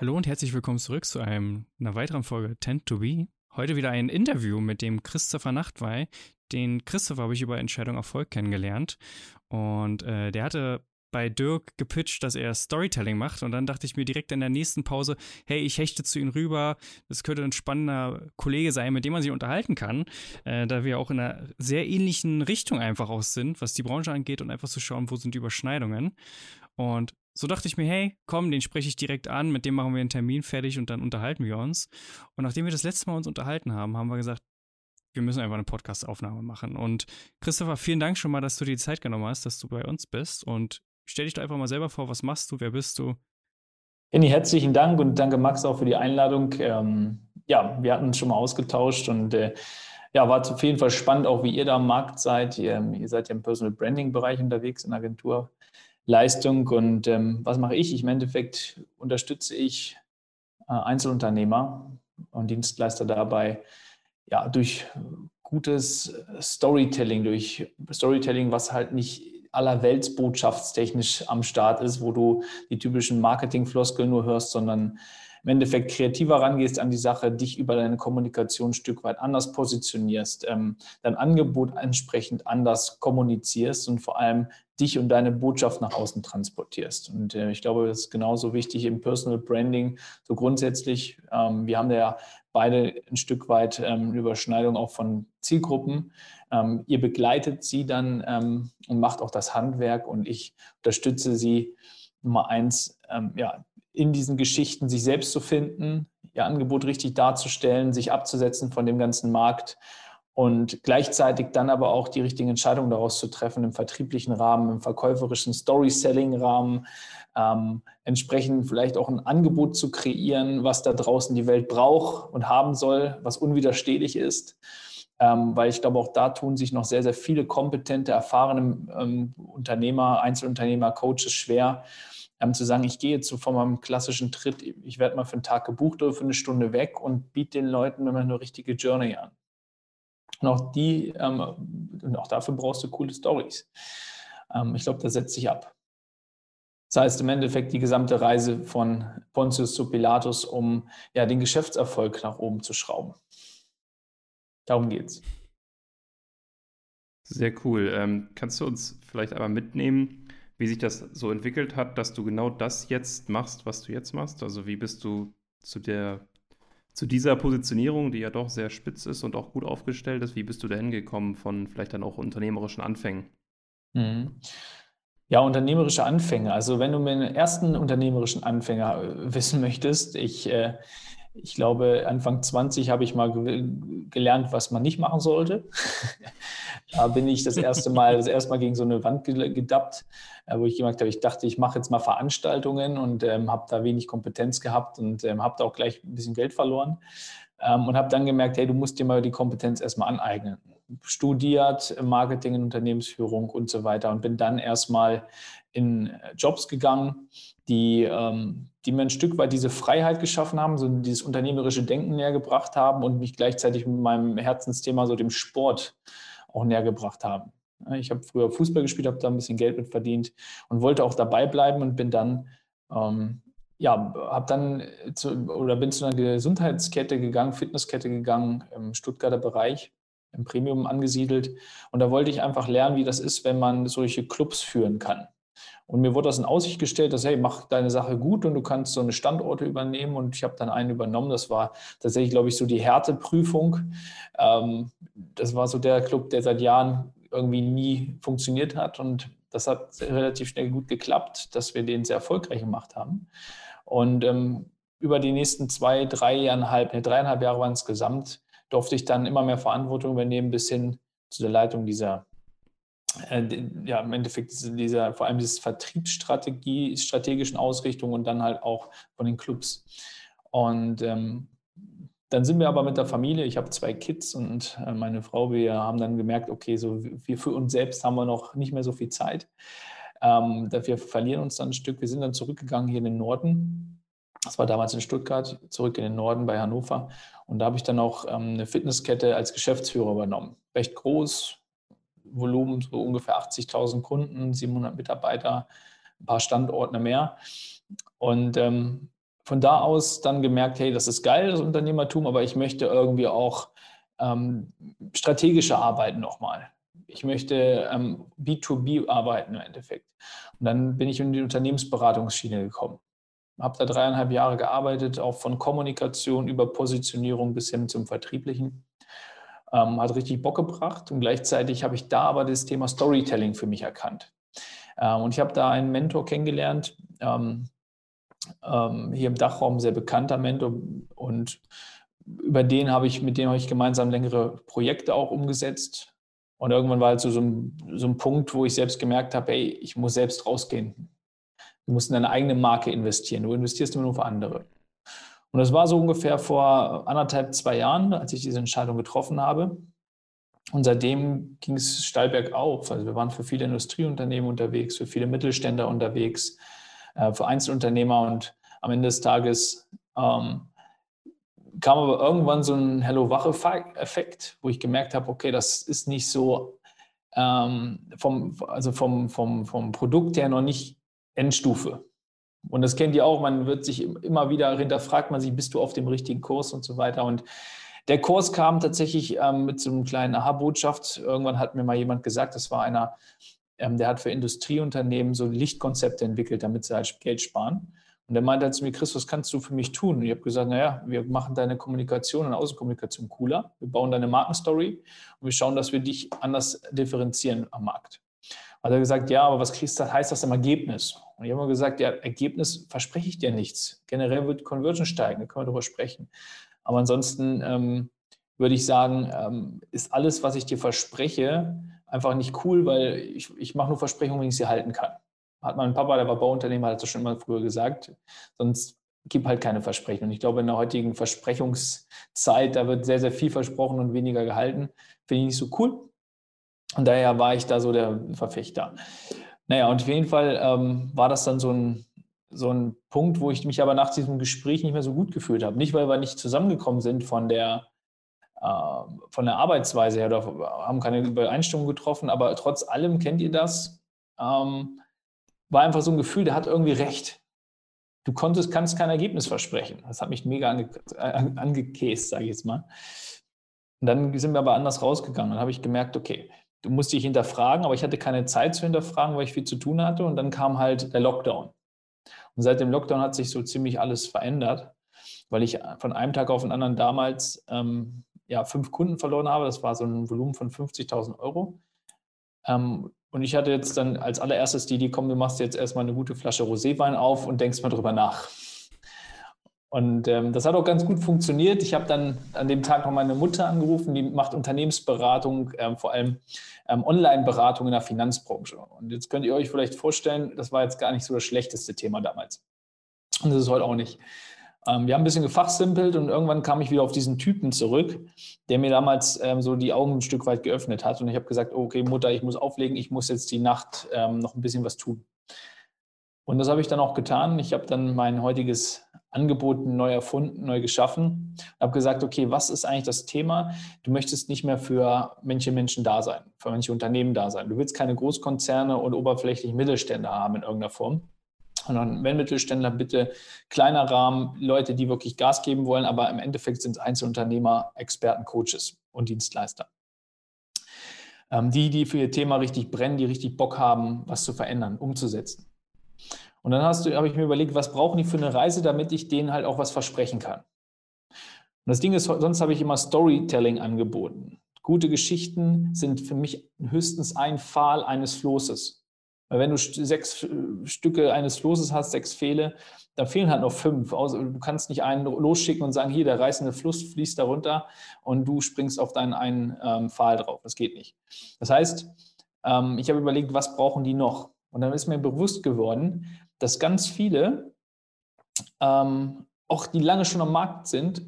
Hallo und herzlich willkommen zurück zu einem, einer weiteren Folge Tend to Be. Heute wieder ein Interview mit dem Christopher Nachtwey. Den Christopher habe ich über Entscheidung Erfolg kennengelernt. Und äh, der hatte bei Dirk gepitcht, dass er Storytelling macht. Und dann dachte ich mir direkt in der nächsten Pause, hey, ich hechte zu ihm rüber. Das könnte ein spannender Kollege sein, mit dem man sich unterhalten kann, äh, da wir auch in einer sehr ähnlichen Richtung einfach aus sind, was die Branche angeht und einfach zu schauen, wo sind die Überschneidungen. Und so dachte ich mir, hey, komm, den spreche ich direkt an, mit dem machen wir einen Termin fertig und dann unterhalten wir uns. Und nachdem wir das letzte Mal uns unterhalten haben, haben wir gesagt, wir müssen einfach eine Podcast-Aufnahme machen. Und Christopher, vielen Dank schon mal, dass du dir die Zeit genommen hast, dass du bei uns bist. Und stell dich doch einfach mal selber vor, was machst du, wer bist du? Jenny, herzlichen Dank und danke Max auch für die Einladung. Ähm, ja, wir hatten uns schon mal ausgetauscht und äh, ja, war auf jeden Fall spannend, auch wie ihr da am Markt seid. Ihr, ihr seid ja im Personal Branding-Bereich unterwegs in der Agentur. Leistung. Und ähm, was mache ich? ich? Im Endeffekt unterstütze ich äh, Einzelunternehmer und Dienstleister dabei, ja, durch gutes Storytelling, durch Storytelling, was halt nicht allerweltsbotschaftstechnisch am Start ist, wo du die typischen Marketingfloskeln nur hörst, sondern im Endeffekt kreativer rangehst an die Sache, dich über deine Kommunikation ein Stück weit anders positionierst, ähm, dein Angebot entsprechend anders kommunizierst und vor allem dich und deine Botschaft nach außen transportierst. Und äh, ich glaube, das ist genauso wichtig im Personal Branding. So grundsätzlich, ähm, wir haben ja beide ein Stück weit ähm, Überschneidung auch von Zielgruppen. Ähm, ihr begleitet sie dann ähm, und macht auch das Handwerk und ich unterstütze sie Nummer eins, ähm, ja, in diesen Geschichten sich selbst zu finden, ihr Angebot richtig darzustellen, sich abzusetzen von dem ganzen Markt und gleichzeitig dann aber auch die richtigen Entscheidungen daraus zu treffen im vertrieblichen Rahmen, im verkäuferischen Story-Selling-Rahmen, ähm, entsprechend vielleicht auch ein Angebot zu kreieren, was da draußen die Welt braucht und haben soll, was unwiderstehlich ist. Ähm, weil ich glaube, auch da tun sich noch sehr, sehr viele kompetente, erfahrene ähm, Unternehmer, Einzelunternehmer, Coaches schwer, ähm, zu sagen, ich gehe jetzt so von meinem klassischen Tritt, ich werde mal für einen Tag gebucht oder für eine Stunde weg und biete den Leuten immer eine richtige Journey an. Und auch die, ähm, und auch dafür brauchst du coole Stories. Ähm, ich glaube, das setzt sich ab. Das heißt im Endeffekt die gesamte Reise von Pontius zu Pilatus, um ja, den Geschäftserfolg nach oben zu schrauben. Darum geht's. Sehr cool. Ähm, kannst du uns vielleicht einmal mitnehmen, wie sich das so entwickelt hat, dass du genau das jetzt machst, was du jetzt machst. Also wie bist du zu der zu dieser Positionierung, die ja doch sehr spitz ist und auch gut aufgestellt ist, wie bist du da hingekommen von vielleicht dann auch unternehmerischen Anfängen? Mhm. Ja, unternehmerische Anfänge. Also wenn du mir den ersten unternehmerischen Anfänger äh, wissen möchtest, ich, äh, ich glaube, Anfang 20 habe ich mal ge gelernt, was man nicht machen sollte. da bin ich das erste Mal, das erste Mal gegen so eine Wand gedappt äh, wo ich gemerkt habe, ich dachte, ich mache jetzt mal Veranstaltungen und ähm, habe da wenig Kompetenz gehabt und ähm, habe da auch gleich ein bisschen Geld verloren ähm, und habe dann gemerkt, hey, du musst dir mal die Kompetenz erstmal aneignen. Studiert Marketing in Unternehmensführung und so weiter und bin dann erstmal in Jobs gegangen, die, ähm, die mir ein Stück weit diese Freiheit geschaffen haben, so dieses unternehmerische Denken näher gebracht haben und mich gleichzeitig mit meinem Herzensthema, so dem Sport, auch näher gebracht haben. Ich habe früher Fußball gespielt, habe da ein bisschen Geld mit verdient und wollte auch dabei bleiben und bin dann, ähm, ja, habe dann zu, oder bin zu einer Gesundheitskette gegangen, Fitnesskette gegangen im Stuttgarter Bereich, im Premium angesiedelt. Und da wollte ich einfach lernen, wie das ist, wenn man solche Clubs führen kann. Und mir wurde das in Aussicht gestellt, dass, hey, mach deine Sache gut und du kannst so eine Standorte übernehmen. Und ich habe dann einen übernommen. Das war tatsächlich, glaube ich, so die Härteprüfung. Ähm, das war so der Club, der seit Jahren irgendwie nie funktioniert hat. Und das hat relativ schnell gut geklappt, dass wir den sehr erfolgreich gemacht haben. Und ähm, über die nächsten zwei, dreieinhalb, ne, dreieinhalb Jahre waren es gesamt, durfte ich dann immer mehr Verantwortung übernehmen bis hin zu der Leitung dieser, ja, im Endeffekt dieser, vor allem dieses Vertriebsstrategie, strategischen Ausrichtung und dann halt auch von den Clubs. Und ähm, dann sind wir aber mit der Familie, ich habe zwei Kids und äh, meine Frau, wir haben dann gemerkt, okay, so wir für uns selbst haben wir noch nicht mehr so viel Zeit. Ähm, wir verlieren uns dann ein Stück. Wir sind dann zurückgegangen hier in den Norden. Das war damals in Stuttgart, zurück in den Norden bei Hannover. Und da habe ich dann auch ähm, eine Fitnesskette als Geschäftsführer übernommen. Recht groß, Volumen so ungefähr 80.000 Kunden, 700 Mitarbeiter, ein paar Standorte mehr. Und ähm, von da aus dann gemerkt, hey, das ist geil, das Unternehmertum, aber ich möchte irgendwie auch ähm, strategische Arbeiten nochmal. Ich möchte ähm, B2B arbeiten im Endeffekt. Und dann bin ich in die Unternehmensberatungsschiene gekommen. Habe da dreieinhalb Jahre gearbeitet, auch von Kommunikation über Positionierung bis hin zum Vertrieblichen. Ähm, hat richtig Bock gebracht und gleichzeitig habe ich da aber das Thema Storytelling für mich erkannt. Ähm, und ich habe da einen Mentor kennengelernt, ähm, ähm, hier im Dachraum sehr bekannter Mentor und über den habe ich, mit dem habe ich gemeinsam längere Projekte auch umgesetzt. Und irgendwann war halt so, so, ein, so ein Punkt, wo ich selbst gemerkt habe, hey, ich muss selbst rausgehen. Du musst in deine eigene Marke investieren. Du investierst immer nur für andere. Und das war so ungefähr vor anderthalb, zwei Jahren, als ich diese Entscheidung getroffen habe. Und seitdem ging es steil bergauf. Also wir waren für viele Industrieunternehmen unterwegs, für viele Mittelständler unterwegs, äh, für Einzelunternehmer und am Ende des Tages ähm, kam aber irgendwann so ein Hello-Wach-Effekt, wo ich gemerkt habe, okay, das ist nicht so ähm, vom, also vom, vom, vom Produkt her noch nicht Endstufe. Und das kennt ihr auch, man wird sich immer wieder hinterfragt, man sich, bist du auf dem richtigen Kurs und so weiter. Und der Kurs kam tatsächlich ähm, mit so einem kleinen Aha-Botschaft. Irgendwann hat mir mal jemand gesagt, das war einer, ähm, der hat für Industrieunternehmen so Lichtkonzepte entwickelt, damit sie halt Geld sparen. Und er meinte halt zu mir, Chris, was kannst du für mich tun? Und ich habe gesagt, naja, wir machen deine Kommunikation und Außenkommunikation cooler. Wir bauen deine Markenstory und wir schauen, dass wir dich anders differenzieren am Markt. Hat er gesagt, ja, aber was kriegst du, heißt das im Ergebnis? Und ich habe immer gesagt, ja, Ergebnis verspreche ich dir nichts. Generell wird Conversion steigen, da können wir darüber sprechen. Aber ansonsten ähm, würde ich sagen, ähm, ist alles, was ich dir verspreche, einfach nicht cool, weil ich, ich mache nur Versprechungen, wenn ich sie halten kann hat mein Papa, der war Bauunternehmer, hat das schon immer früher gesagt. Sonst gibt halt keine Versprechen. Und ich glaube, in der heutigen Versprechungszeit, da wird sehr, sehr viel versprochen und weniger gehalten. Finde ich nicht so cool. Und daher war ich da so der Verfechter. Naja, und auf jeden Fall ähm, war das dann so ein, so ein Punkt, wo ich mich aber nach diesem Gespräch nicht mehr so gut gefühlt habe. Nicht, weil wir nicht zusammengekommen sind von der, äh, von der Arbeitsweise her oder haben keine Übereinstimmung getroffen, aber trotz allem kennt ihr das. Ähm, war einfach so ein Gefühl, der hat irgendwie recht. Du konntest, kannst kein Ergebnis versprechen. Das hat mich mega ange, äh, angekäst, sage ich jetzt mal. Und dann sind wir aber anders rausgegangen. Dann habe ich gemerkt, okay, du musst dich hinterfragen, aber ich hatte keine Zeit zu hinterfragen, weil ich viel zu tun hatte. Und dann kam halt der Lockdown. Und seit dem Lockdown hat sich so ziemlich alles verändert, weil ich von einem Tag auf den anderen damals ähm, ja, fünf Kunden verloren habe. Das war so ein Volumen von 50.000 Euro. Ähm, und ich hatte jetzt dann als allererstes die Idee, komm, du machst jetzt erstmal eine gute Flasche Roséwein auf und denkst mal drüber nach. Und ähm, das hat auch ganz gut funktioniert. Ich habe dann an dem Tag noch meine Mutter angerufen, die macht Unternehmensberatung, ähm, vor allem ähm, Online-Beratung in der Finanzbranche. Und jetzt könnt ihr euch vielleicht vorstellen, das war jetzt gar nicht so das schlechteste Thema damals. Und das ist heute auch nicht. Ähm, wir haben ein bisschen gefachsimpelt und irgendwann kam ich wieder auf diesen Typen zurück, der mir damals ähm, so die Augen ein Stück weit geöffnet hat. Und ich habe gesagt, okay, Mutter, ich muss auflegen, ich muss jetzt die Nacht ähm, noch ein bisschen was tun. Und das habe ich dann auch getan. Ich habe dann mein heutiges Angebot neu erfunden, neu geschaffen. Habe gesagt, okay, was ist eigentlich das Thema? Du möchtest nicht mehr für manche Menschen da sein, für manche Unternehmen da sein. Du willst keine Großkonzerne und oberflächlich Mittelstände haben in irgendeiner Form, sondern wenn Mittelständler, bitte kleiner Rahmen, Leute, die wirklich Gas geben wollen, aber im Endeffekt sind es Einzelunternehmer, Experten, Coaches und Dienstleister. Ähm, die, die für ihr Thema richtig brennen, die richtig Bock haben, was zu verändern, umzusetzen. Und dann habe ich mir überlegt, was brauchen die für eine Reise, damit ich denen halt auch was versprechen kann. Und das Ding ist, sonst habe ich immer Storytelling angeboten. Gute Geschichten sind für mich höchstens ein Pfahl eines Flosses. Weil wenn du sechs äh, Stücke eines Flosses hast, sechs Pfähle, dann fehlen halt noch fünf. Du kannst nicht einen losschicken und sagen, hier, der reißende Fluss fließt da runter und du springst auf deinen einen ähm, Pfahl drauf. Das geht nicht. Das heißt, ähm, ich habe überlegt, was brauchen die noch? Und dann ist mir bewusst geworden, dass ganz viele, ähm, auch die lange schon am Markt sind,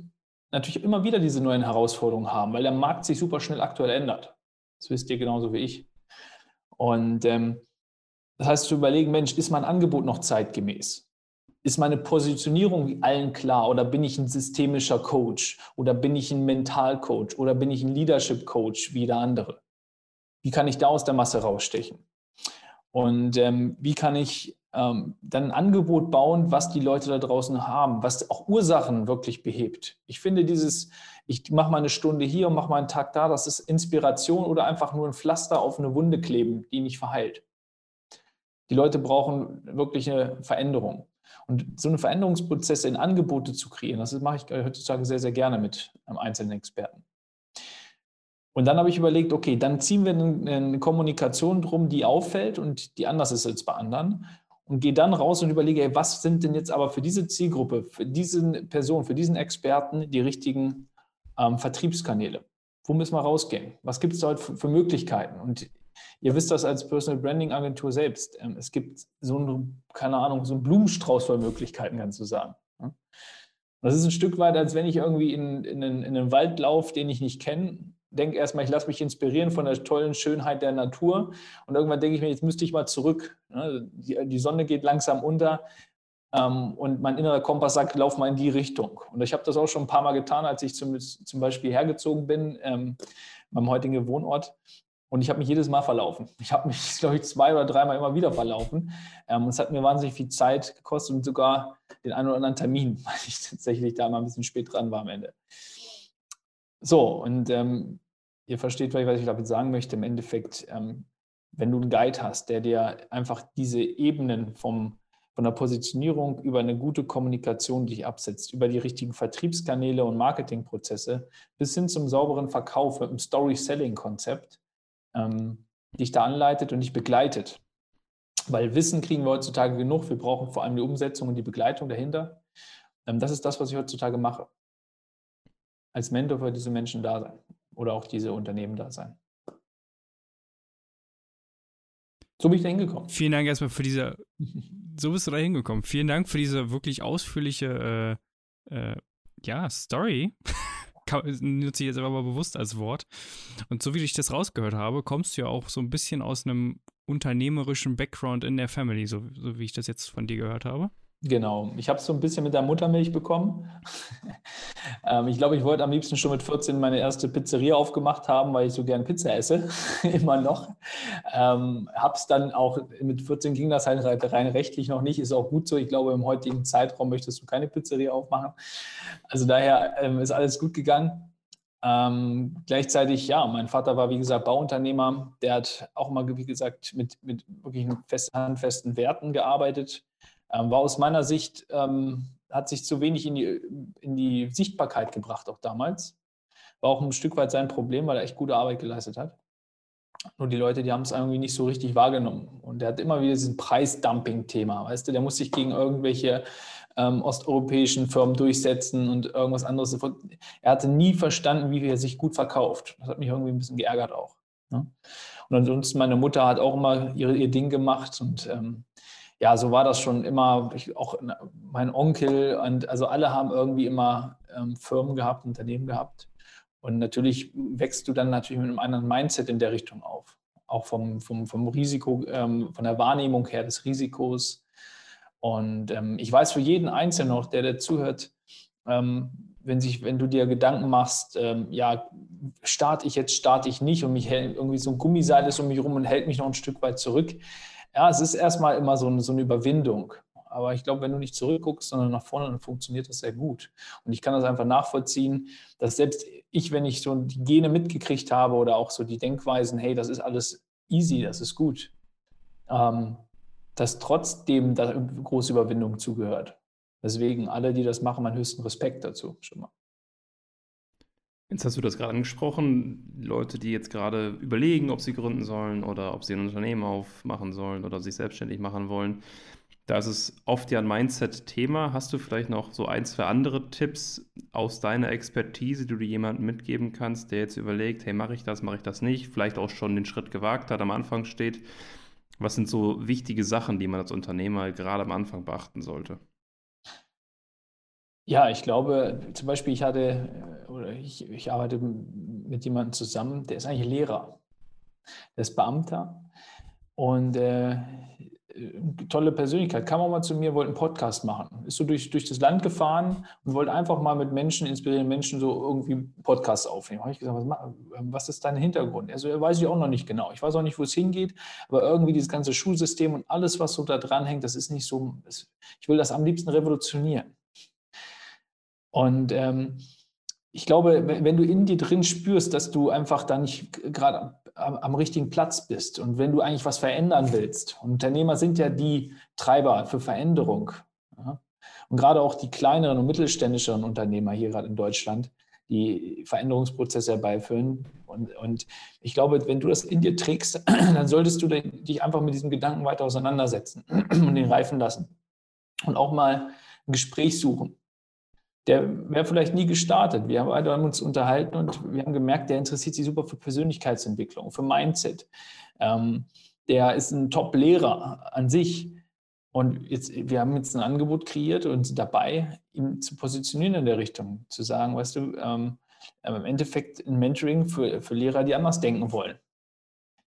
natürlich immer wieder diese neuen Herausforderungen haben, weil der Markt sich super schnell aktuell ändert. Das wisst ihr genauso wie ich. Und ähm, das heißt, zu überlegen, Mensch, ist mein Angebot noch zeitgemäß? Ist meine Positionierung allen klar oder bin ich ein systemischer Coach oder bin ich ein Mentalcoach oder bin ich ein Leadership Coach wie der andere? Wie kann ich da aus der Masse rausstechen? Und ähm, wie kann ich ähm, dann ein Angebot bauen, was die Leute da draußen haben, was auch Ursachen wirklich behebt. Ich finde dieses, ich mache mal eine Stunde hier und mache mal einen Tag da, das ist Inspiration oder einfach nur ein Pflaster auf eine Wunde kleben, die nicht verheilt. Die Leute brauchen wirklich eine Veränderung. Und so eine Veränderungsprozesse in Angebote zu kreieren, das mache ich heutzutage sehr, sehr gerne mit einem einzelnen Experten. Und dann habe ich überlegt, okay, dann ziehen wir eine Kommunikation drum, die auffällt und die anders ist als bei anderen. Und gehe dann raus und überlege, ey, was sind denn jetzt aber für diese Zielgruppe, für diese Person, für diesen Experten die richtigen ähm, Vertriebskanäle? Wo müssen wir rausgehen? Was gibt es dort für, für Möglichkeiten? Und Ihr wisst das als Personal Branding Agentur selbst. Ähm, es gibt so ein, keine Ahnung, so einen Blumenstrauß von Möglichkeiten, kannst du sagen. Das ist ein Stück weit, als wenn ich irgendwie in, in, einen, in einen Wald laufe, den ich nicht kenne. Denke erstmal, ich lasse mich inspirieren von der tollen Schönheit der Natur. Und irgendwann denke ich mir, jetzt müsste ich mal zurück. Ne? Die, Sonne geht langsam unter. Ähm, und mein innerer Kompass sagt, lauf mal in die Richtung. Und ich habe das auch schon ein paar Mal getan, als ich zum, Beispiel hergezogen bin, ähm, meinem heutigen Wohnort. Und ich habe mich jedes Mal verlaufen. Ich habe mich, glaube ich, zwei oder dreimal immer wieder verlaufen. Ähm, es hat mir wahnsinnig viel Zeit gekostet und sogar den einen oder anderen Termin, weil ich tatsächlich da mal ein bisschen spät dran war am Ende. So, und ähm, ihr versteht was ich damit sagen möchte. Im Endeffekt, ähm, wenn du einen Guide hast, der dir einfach diese Ebenen vom, von der Positionierung über eine gute Kommunikation dich absetzt, über die richtigen Vertriebskanäle und Marketingprozesse bis hin zum sauberen Verkauf mit einem Story-Selling-Konzept, ähm, dich da anleitet und dich begleitet. Weil Wissen kriegen wir heutzutage genug. Wir brauchen vor allem die Umsetzung und die Begleitung dahinter. Ähm, das ist das, was ich heutzutage mache. Als Mentor für diese Menschen da sein oder auch diese Unternehmen da sein. So bin ich da hingekommen. Vielen Dank erstmal für diese, so bist du da hingekommen. Vielen Dank für diese wirklich ausführliche äh, äh, ja, Story. nutze ich jetzt einfach mal bewusst als Wort. Und so wie ich das rausgehört habe, kommst du ja auch so ein bisschen aus einem unternehmerischen Background in der Family, so, so wie ich das jetzt von dir gehört habe. Genau. Ich habe es so ein bisschen mit der Muttermilch bekommen. ähm, ich glaube, ich wollte am liebsten schon mit 14 meine erste Pizzeria aufgemacht haben, weil ich so gern Pizza esse, immer noch. Ähm, habe es dann auch, mit 14 ging das halt rein rechtlich noch nicht, ist auch gut so. Ich glaube, im heutigen Zeitraum möchtest du keine Pizzeria aufmachen. Also daher ähm, ist alles gut gegangen. Ähm, gleichzeitig, ja, mein Vater war, wie gesagt, Bauunternehmer. Der hat auch mal, wie gesagt, mit, mit wirklich fest, handfesten Werten gearbeitet ähm, war aus meiner Sicht, ähm, hat sich zu wenig in die, in die Sichtbarkeit gebracht, auch damals. War auch ein Stück weit sein Problem, weil er echt gute Arbeit geleistet hat. Nur die Leute, die haben es irgendwie nicht so richtig wahrgenommen. Und er hat immer wieder diesen Preisdumping-Thema, weißt du, der muss sich gegen irgendwelche ähm, osteuropäischen Firmen durchsetzen und irgendwas anderes. Er hatte nie verstanden, wie er sich gut verkauft. Das hat mich irgendwie ein bisschen geärgert auch. Ne? Und ansonsten, meine Mutter hat auch immer ihre, ihr Ding gemacht und ähm, ja, so war das schon immer. Ich, auch mein Onkel und also alle haben irgendwie immer ähm, Firmen gehabt, Unternehmen gehabt. Und natürlich wächst du dann natürlich mit einem anderen Mindset in der Richtung auf. Auch vom, vom, vom Risiko, ähm, von der Wahrnehmung her des Risikos. Und ähm, ich weiß für jeden Einzelnen noch, der dazuhört, ähm, wenn, sich, wenn du dir Gedanken machst, ähm, ja, starte ich jetzt, starte ich nicht und mich hält irgendwie so ein Gummiseil ist um mich rum und hält mich noch ein Stück weit zurück ja, es ist erstmal immer so eine, so eine Überwindung. Aber ich glaube, wenn du nicht zurückguckst, sondern nach vorne, dann funktioniert das sehr gut. Und ich kann das einfach nachvollziehen, dass selbst ich, wenn ich so die Gene mitgekriegt habe oder auch so die Denkweisen, hey, das ist alles easy, das ist gut, ähm, dass trotzdem da große Überwindung zugehört. Deswegen alle, die das machen, meinen höchsten Respekt dazu schon mal. Jetzt hast du das gerade angesprochen, Leute, die jetzt gerade überlegen, ob sie gründen sollen oder ob sie ein Unternehmen aufmachen sollen oder sich selbstständig machen wollen. Da ist es oft ja ein Mindset-Thema. Hast du vielleicht noch so ein, zwei andere Tipps aus deiner Expertise, die du jemandem mitgeben kannst, der jetzt überlegt, hey, mache ich das, mache ich das nicht, vielleicht auch schon den Schritt gewagt hat, am Anfang steht. Was sind so wichtige Sachen, die man als Unternehmer gerade am Anfang beachten sollte? Ja, ich glaube, zum Beispiel, ich hatte oder ich, ich arbeite mit jemandem zusammen, der ist eigentlich Lehrer. Der ist Beamter und äh, tolle Persönlichkeit, kam auch mal zu mir, wollte einen Podcast machen. Ist so durch, durch das Land gefahren und wollte einfach mal mit Menschen, inspirieren Menschen so irgendwie Podcasts aufnehmen. Habe ich gesagt, was, was ist dein Hintergrund? Also, weiß ich auch noch nicht genau. Ich weiß auch nicht, wo es hingeht, aber irgendwie dieses ganze Schulsystem und alles, was so da dran hängt, das ist nicht so, ich will das am liebsten revolutionieren. Und ähm, ich glaube, wenn du in dir drin spürst, dass du einfach da nicht gerade am, am, richtigen Platz bist und wenn du eigentlich was verändern willst, und Unternehmer sind ja die Treiber für Veränderung. Ja? Und gerade auch die kleineren und mittelständischeren Unternehmer hier gerade in Deutschland, die Veränderungsprozesse herbeiführen. Und, und ich glaube, wenn du das in dir trägst, dann solltest du dich einfach mit diesem Gedanken weiter auseinandersetzen und den reifen lassen. Und auch mal ein Gespräch suchen der wäre vielleicht nie gestartet. Wir haben uns unterhalten und wir haben gemerkt, der interessiert sich super für Persönlichkeitsentwicklung, für Mindset. Ähm, der ist ein Top-Lehrer an sich. Und jetzt, wir haben jetzt ein Angebot kreiert und sind dabei, ihn zu positionieren in der Richtung, zu sagen, weißt du, ähm, im Endeffekt ein Mentoring für, für Lehrer, die anders denken wollen.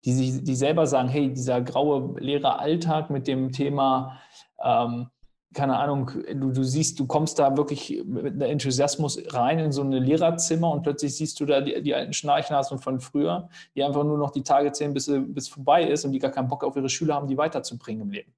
Die, die selber sagen, hey, dieser graue Lehreralltag mit dem Thema, ähm, keine Ahnung, du, du siehst, du kommst da wirklich mit einem Enthusiasmus rein in so ein Lehrerzimmer und plötzlich siehst du da die, die alten Schnarchnasen von früher, die einfach nur noch die Tage zählen, bis es vorbei ist und die gar keinen Bock auf ihre Schüler haben, die weiterzubringen im Leben.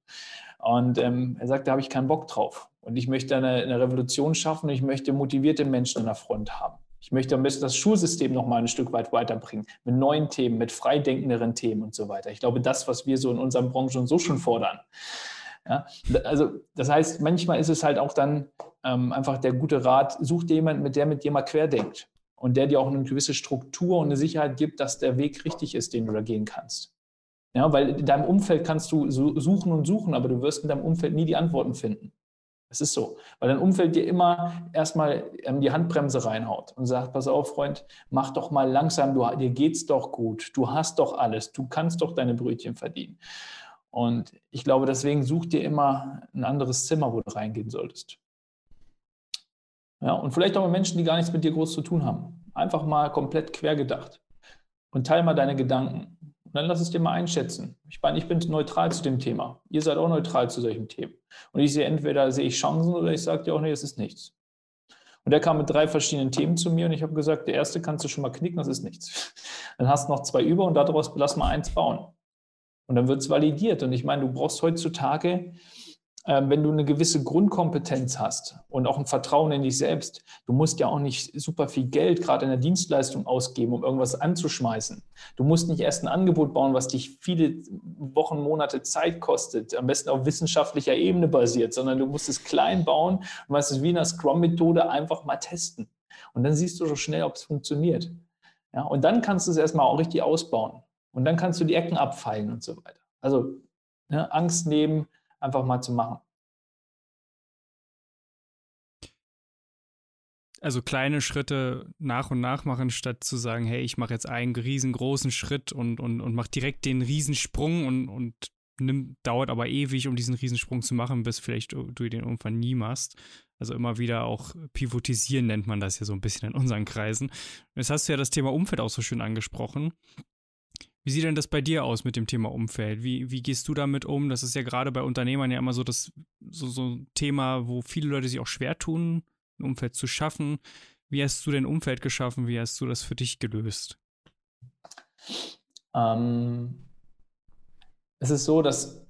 Und ähm, er sagt, da habe ich keinen Bock drauf. Und ich möchte eine, eine Revolution schaffen und ich möchte motivierte Menschen in der Front haben. Ich möchte am besten das Schulsystem noch mal ein Stück weit weiterbringen, mit neuen Themen, mit freidenkenderen Themen und so weiter. Ich glaube, das, was wir so in unseren Branchen so schon fordern, ja, also das heißt, manchmal ist es halt auch dann ähm, einfach der gute Rat, such dir jemanden, mit der mit dir mal querdenkt und der dir auch eine gewisse Struktur und eine Sicherheit gibt, dass der Weg richtig ist, den du da gehen kannst. Ja, weil in deinem Umfeld kannst du suchen und suchen, aber du wirst in deinem Umfeld nie die Antworten finden. Es ist so, weil dein Umfeld dir immer erstmal ähm, die Handbremse reinhaut und sagt, pass auf, Freund, mach doch mal langsam, du, dir geht's doch gut, du hast doch alles, du kannst doch deine Brötchen verdienen. Und ich glaube, deswegen such dir immer ein anderes Zimmer, wo du reingehen solltest. Ja, und vielleicht auch mit Menschen, die gar nichts mit dir groß zu tun haben. Einfach mal komplett quer gedacht. Und teile mal deine Gedanken. Und dann lass es dir mal einschätzen. Ich meine, ich bin neutral zu dem Thema. Ihr seid auch neutral zu solchen Themen. Und ich sehe entweder sehe ich Chancen oder ich sage dir auch, nee, es ist nichts. Und der kam mit drei verschiedenen Themen zu mir und ich habe gesagt, der erste kannst du schon mal knicken, das ist nichts. Dann hast du noch zwei über und daraus lass mal eins bauen. Und dann wird es validiert. Und ich meine, du brauchst heutzutage, äh, wenn du eine gewisse Grundkompetenz hast und auch ein Vertrauen in dich selbst, du musst ja auch nicht super viel Geld gerade in der Dienstleistung ausgeben, um irgendwas anzuschmeißen. Du musst nicht erst ein Angebot bauen, was dich viele Wochen, Monate Zeit kostet, am besten auf wissenschaftlicher Ebene basiert, sondern du musst es klein bauen und weißt es wie in der Scrum-Methode einfach mal testen. Und dann siehst du so schnell, ob es funktioniert. Ja, und dann kannst du es erstmal auch richtig ausbauen. Und dann kannst du die Ecken abfeilen und so weiter. Also ne, Angst nehmen, einfach mal zu machen. Also kleine Schritte nach und nach machen, statt zu sagen, hey, ich mache jetzt einen riesengroßen Schritt und, und, und mache direkt den Riesensprung und, und nimm, dauert aber ewig, um diesen Riesensprung zu machen, bis vielleicht du den irgendwann nie machst. Also immer wieder auch pivotisieren nennt man das ja so ein bisschen in unseren Kreisen. Jetzt hast du ja das Thema Umfeld auch so schön angesprochen. Wie sieht denn das bei dir aus mit dem Thema Umfeld? Wie, wie gehst du damit um? Das ist ja gerade bei Unternehmern ja immer so das so, so ein Thema, wo viele Leute sich auch schwer tun, ein Umfeld zu schaffen. Wie hast du dein Umfeld geschaffen? Wie hast du das für dich gelöst? Ähm, es ist so, dass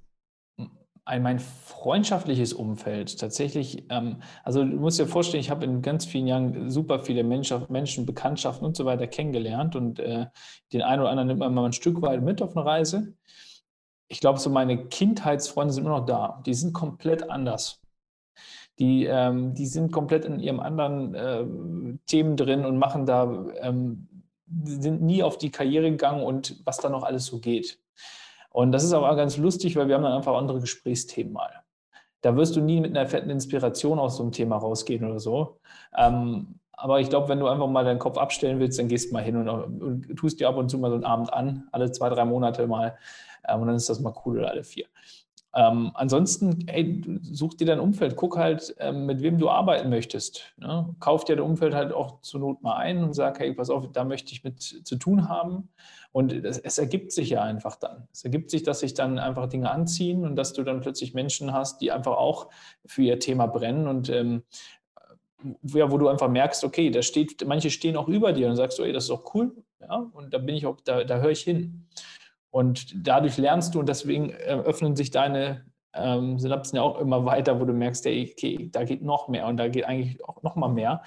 mein freundschaftliches Umfeld tatsächlich, ähm, also du musst dir vorstellen, ich habe in ganz vielen Jahren super viele Menschen, Menschen Bekanntschaften und so weiter kennengelernt und äh, den einen oder anderen nimmt man mal ein Stück weit mit auf eine Reise. Ich glaube, so meine Kindheitsfreunde sind immer noch da. Die sind komplett anders. Die, ähm, die sind komplett in ihrem anderen äh, Themen drin und machen da, ähm, sind nie auf die Karriere gegangen und was da noch alles so geht. Und das ist aber ganz lustig, weil wir haben dann einfach andere Gesprächsthemen mal. Da wirst du nie mit einer fetten Inspiration aus so einem Thema rausgehen oder so. Ähm, aber ich glaube, wenn du einfach mal deinen Kopf abstellen willst, dann gehst du mal hin und, und, tust dir ab und zu mal so einen Abend an, alle zwei, drei Monate mal. Ähm, und dann ist das mal cool oder alle vier. Ähm, ansonsten, ey, such dir dein Umfeld, guck halt, ähm, mit wem du arbeiten möchtest. Ne? Kauf dir dein Umfeld halt auch zur Not mal ein und sag, hey, pass auf, da möchte ich mit zu tun haben. Und es, es ergibt sich ja einfach dann. Es ergibt sich, dass sich dann einfach Dinge anziehen und dass du dann plötzlich Menschen hast, die einfach auch für ihr Thema brennen und ähm, ja, wo du einfach merkst, okay, da steht, manche stehen auch über dir und sagst ey, das ist doch cool, ja, und da bin ich auch, da, da höre ich hin. Und dadurch lernst du und deswegen äh, öffnen sich deine ähm, Synapsen ja auch immer weiter, wo du merkst, ey, okay, da geht noch mehr und da geht eigentlich auch noch mal mehr.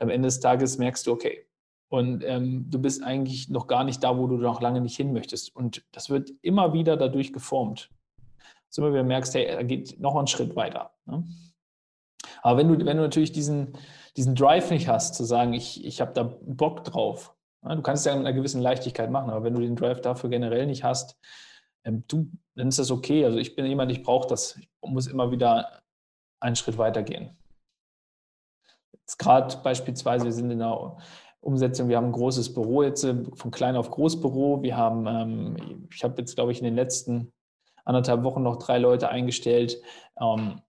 Am Ende des Tages merkst du, okay, und ähm, du bist eigentlich noch gar nicht da, wo du noch lange nicht hin möchtest. Und das wird immer wieder dadurch geformt. Du immer wieder merkst, hey, da geht noch einen Schritt weiter. Ne? Aber wenn du, wenn du natürlich diesen, diesen Drive nicht hast, zu sagen, ich, ich habe da Bock drauf, ja, du kannst es ja mit einer gewissen Leichtigkeit machen, aber wenn du den Drive dafür generell nicht hast, ähm, du, dann ist das okay. Also ich bin jemand, ich brauche das. Ich muss immer wieder einen Schritt weitergehen. Jetzt gerade beispielsweise, wir sind in der Umsetzung, wir haben ein großes Büro jetzt, äh, von klein auf Großbüro. Wir haben, ähm, ich habe jetzt, glaube ich, in den letzten anderthalb Wochen noch drei Leute eingestellt. Ähm,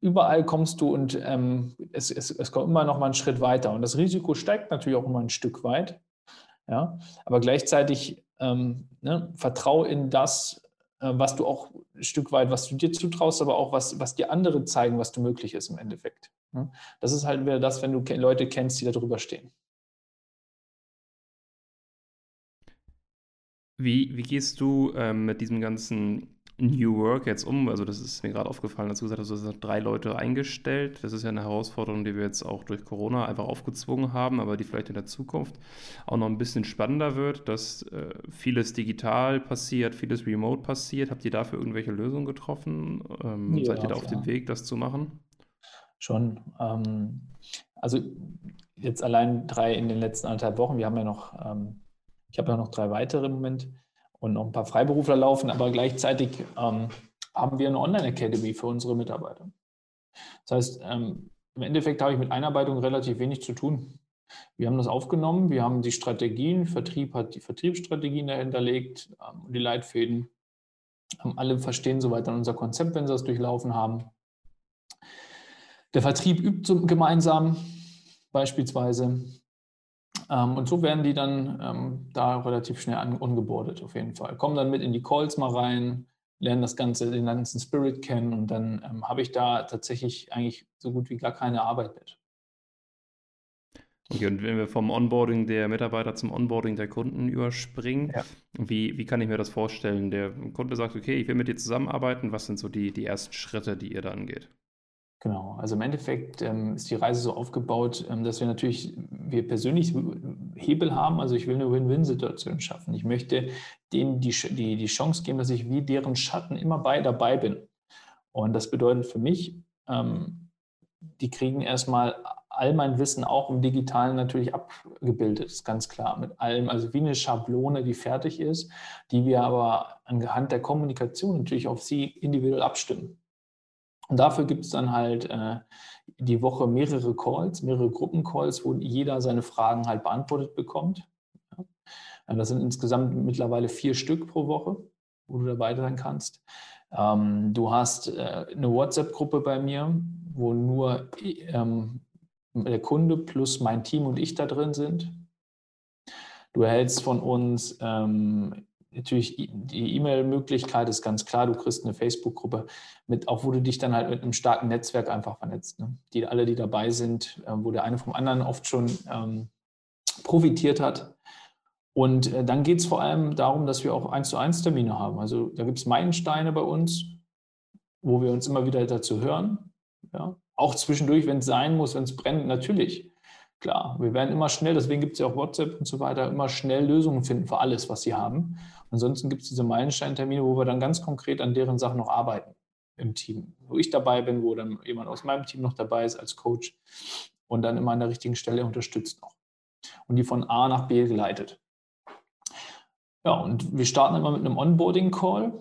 überall kommst du und ähm, es, es, es kommt immer noch mal einen Schritt weiter. Und das Risiko steigt natürlich auch immer ein Stück weit. Ja? Aber gleichzeitig ähm, ne, vertrau in das, was du auch ein Stück weit, was du dir zutraust, aber auch was, was dir andere zeigen, was du möglich ist im Endeffekt. Ja? Das ist halt wieder das, wenn du Leute kennst, die da drüber stehen. Wie, wie gehst du ähm, mit diesem ganzen New Work jetzt um? Also das ist mir gerade aufgefallen, als du gesagt hast, du hast drei Leute eingestellt. Das ist ja eine Herausforderung, die wir jetzt auch durch Corona einfach aufgezwungen haben, aber die vielleicht in der Zukunft auch noch ein bisschen spannender wird, dass äh, vieles digital passiert, vieles remote passiert. Habt ihr dafür irgendwelche Lösungen getroffen? Ähm, ja, seid ihr da auf dem Weg, das zu machen? Schon. Ähm, also jetzt allein drei in den letzten anderthalb Wochen. Wir haben ja noch, ähm, ich habe ja noch drei weitere im Moment und noch ein paar Freiberufler laufen, aber gleichzeitig ähm, haben wir eine Online-Academy für unsere Mitarbeiter. Das heißt, ähm, im Endeffekt habe ich mit Einarbeitung relativ wenig zu tun. Wir haben das aufgenommen, wir haben die Strategien, Vertrieb hat die Vertriebsstrategien dahinterlegt, ähm, die Leitfäden. Ähm, alle verstehen soweit dann unser Konzept, wenn sie das durchlaufen haben. Der Vertrieb übt gemeinsam beispielsweise. Ähm, und so werden die dann ähm, da relativ schnell ungeboardet, auf jeden Fall. Kommen dann mit in die Calls mal rein, lernen das Ganze, den ganzen Spirit kennen und dann ähm, habe ich da tatsächlich eigentlich so gut wie gar keine Arbeit mit. Okay, und wenn wir vom Onboarding der Mitarbeiter zum Onboarding der Kunden überspringen, ja. wie, wie kann ich mir das vorstellen? Der Kunde sagt, okay, ich will mit dir zusammenarbeiten. Was sind so die, die ersten Schritte, die ihr da angeht? Genau, also im Endeffekt ähm, ist die Reise so aufgebaut, ähm, dass wir natürlich, wir persönlich Hebel haben, also ich will eine Win-Win-Situation schaffen. Ich möchte denen die, die, die Chance geben, dass ich wie deren Schatten immer bei dabei bin. Und das bedeutet für mich, ähm, die kriegen erstmal all mein Wissen auch im Digitalen natürlich abgebildet, ist ganz klar, mit allem, also wie eine Schablone, die fertig ist, die wir aber anhand der Kommunikation natürlich auf sie individuell abstimmen. Und dafür gibt es dann halt äh, die Woche mehrere Calls, mehrere Gruppencalls, wo jeder seine Fragen halt beantwortet bekommt. Ja. Äh, das sind insgesamt mittlerweile vier Stück pro Woche, wo du dabei sein kannst. Ähm, du hast äh, eine WhatsApp-Gruppe bei mir, wo nur ähm, der Kunde plus mein Team und ich da drin sind. Du erhältst von uns ähm, natürlich die E-Mail-Möglichkeit ist ganz klar, du kriegst eine Facebook-Gruppe mit, auch wo du dich dann halt mit einem starken Netzwerk einfach vernetzt. Ne? Die alle, die dabei sind, äh, wo der eine vom anderen oft schon ähm, profitiert hat. Und äh, dann geht es vor allem darum, dass wir auch eins zu eins Termine haben. Also da gibt es Meilensteine bei uns, wo wir uns immer wieder dazu hören. Ja? Auch zwischendurch, wenn es sein muss, wenn es brennt, natürlich. Klar, wir werden immer schnell, deswegen gibt es ja auch WhatsApp und so weiter, immer schnell Lösungen finden für alles, was sie haben. Ansonsten gibt es diese Meilensteintermine, wo wir dann ganz konkret an deren Sachen noch arbeiten im Team. Wo ich dabei bin, wo dann jemand aus meinem Team noch dabei ist als Coach und dann immer an der richtigen Stelle unterstützt noch. Und die von A nach B geleitet. Ja, und wir starten immer mit einem Onboarding-Call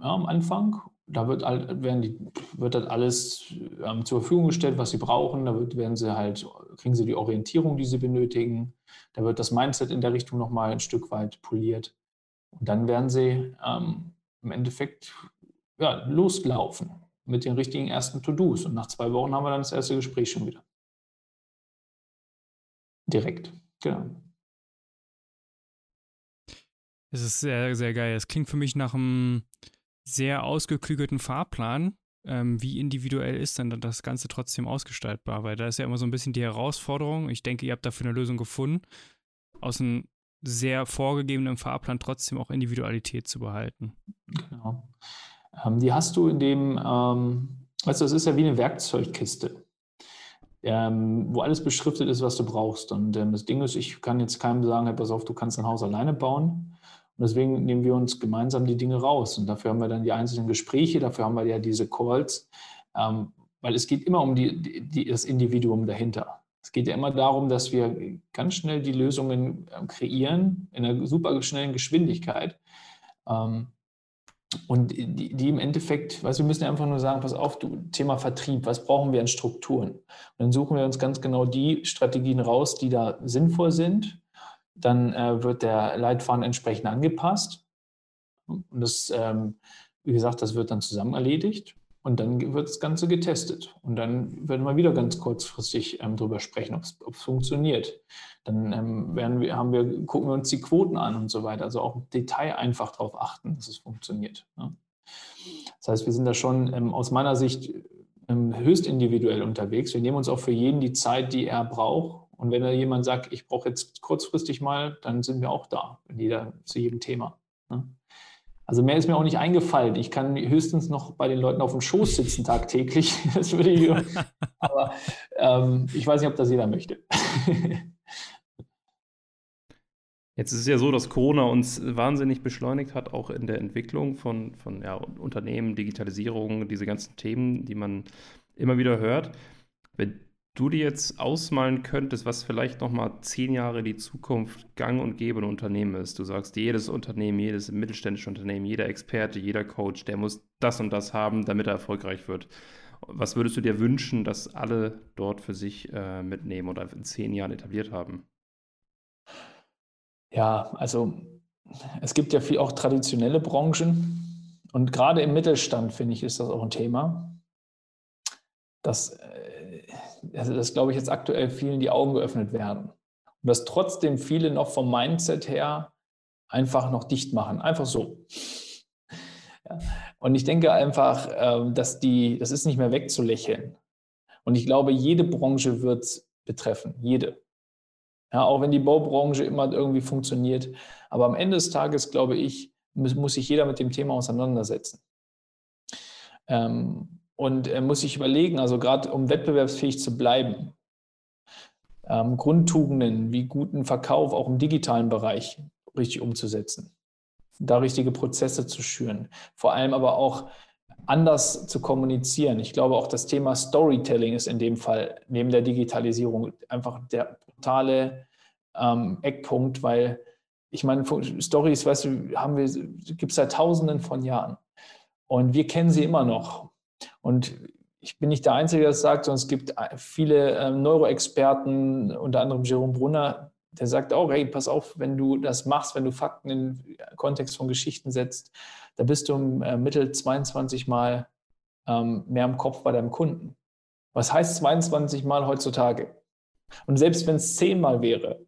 ja, am Anfang da wird, werden die, wird halt alles ähm, zur Verfügung gestellt, was sie brauchen. Da wird, werden sie halt, kriegen sie die Orientierung, die sie benötigen. Da wird das Mindset in der Richtung nochmal ein Stück weit poliert. Und dann werden sie ähm, im Endeffekt ja, loslaufen mit den richtigen ersten To-Dos. Und nach zwei Wochen haben wir dann das erste Gespräch schon wieder. Direkt, genau. Es ist sehr, sehr geil. Es klingt für mich nach einem sehr ausgeklügelten Fahrplan. Ähm, wie individuell ist denn das Ganze trotzdem ausgestaltbar? Weil da ist ja immer so ein bisschen die Herausforderung. Ich denke, ihr habt dafür eine Lösung gefunden, aus einem sehr vorgegebenen Fahrplan trotzdem auch Individualität zu behalten. Genau. Ähm, die hast du in dem, ähm, du, das ist ja wie eine Werkzeugkiste, ähm, wo alles beschriftet ist, was du brauchst. Und ähm, das Ding ist, ich kann jetzt keinem sagen, hey, pass auf, du kannst dein Haus alleine bauen. Und deswegen nehmen wir uns gemeinsam die Dinge raus. Und dafür haben wir dann die einzelnen Gespräche, dafür haben wir ja diese Calls, ähm, weil es geht immer um die, die, das Individuum dahinter. Es geht ja immer darum, dass wir ganz schnell die Lösungen ähm, kreieren, in einer super schnellen Geschwindigkeit. Ähm, und die, die, im Endeffekt, weißt, wir müssen einfach nur sagen, pass auf, du, Thema Vertrieb, was brauchen wir an Strukturen? Und dann suchen wir uns ganz genau die Strategien raus, die da sinnvoll sind dann äh, wird der Leitfaden entsprechend angepasst. Und das, ähm, wie gesagt, das wird dann zusammen erledigt. Und dann wird das Ganze getestet. Und dann werden wir wieder ganz kurzfristig ähm, darüber sprechen, ob es funktioniert. Dann ähm, werden wir, haben wir, gucken wir uns die Quoten an und so weiter. Also auch im Detail einfach darauf achten, dass es funktioniert. Ne? Das heißt, wir sind da schon ähm, aus meiner Sicht ähm, höchst individuell unterwegs. Wir nehmen uns auch für jeden die Zeit, die er braucht, und wenn da jemand sagt, ich brauche jetzt kurzfristig mal, dann sind wir auch da, jeder zu jedem Thema. Ne? Also mehr ist mir auch nicht eingefallen. Ich kann höchstens noch bei den Leuten auf dem Schoß sitzen tagtäglich. Das würde ich, aber ähm, ich weiß nicht, ob das jeder möchte. Jetzt ist es ja so, dass Corona uns wahnsinnig beschleunigt hat, auch in der Entwicklung von, von ja, Unternehmen, Digitalisierung, diese ganzen Themen, die man immer wieder hört. Wenn du dir jetzt ausmalen könntest, was vielleicht nochmal zehn Jahre die Zukunft gang und gäbe ein Unternehmen ist. Du sagst, jedes Unternehmen, jedes mittelständische Unternehmen, jeder Experte, jeder Coach, der muss das und das haben, damit er erfolgreich wird. Was würdest du dir wünschen, dass alle dort für sich äh, mitnehmen oder in zehn Jahren etabliert haben? Ja, also es gibt ja viel auch traditionelle Branchen und gerade im Mittelstand, finde ich, ist das auch ein Thema. dass äh, also das glaube ich jetzt aktuell vielen die Augen geöffnet werden. Und dass trotzdem viele noch vom Mindset her einfach noch dicht machen. Einfach so. Ja. Und ich denke einfach, ähm, dass die, das ist nicht mehr wegzulächeln. Und ich glaube, jede Branche wird es betreffen. Jede. Ja, auch wenn die Baubranche immer irgendwie funktioniert. Aber am Ende des Tages, glaube ich, muss, muss sich jeder mit dem Thema auseinandersetzen. Ähm, und er muss sich überlegen, also gerade um wettbewerbsfähig zu bleiben, ähm, Grundtugenden wie guten Verkauf auch im digitalen Bereich richtig umzusetzen, da richtige Prozesse zu schüren, vor allem aber auch anders zu kommunizieren. Ich glaube auch das Thema Storytelling ist in dem Fall neben der Digitalisierung einfach der brutale ähm, Eckpunkt, weil ich meine, Stories, weißt du, haben wir, gibt es seit Tausenden von Jahren. Und wir kennen sie immer noch. Und ich bin nicht der Einzige, der das sagt, sondern es gibt viele ähm, Neuroexperten, unter anderem Jerome Brunner, der sagt auch, hey, pass auf, wenn du das machst, wenn du Fakten in den Kontext von Geschichten setzt, da bist du im äh, Mittel 22 Mal ähm, mehr im Kopf bei deinem Kunden. Was heißt 22 Mal heutzutage? Und selbst wenn es 10 Mal wäre, äh,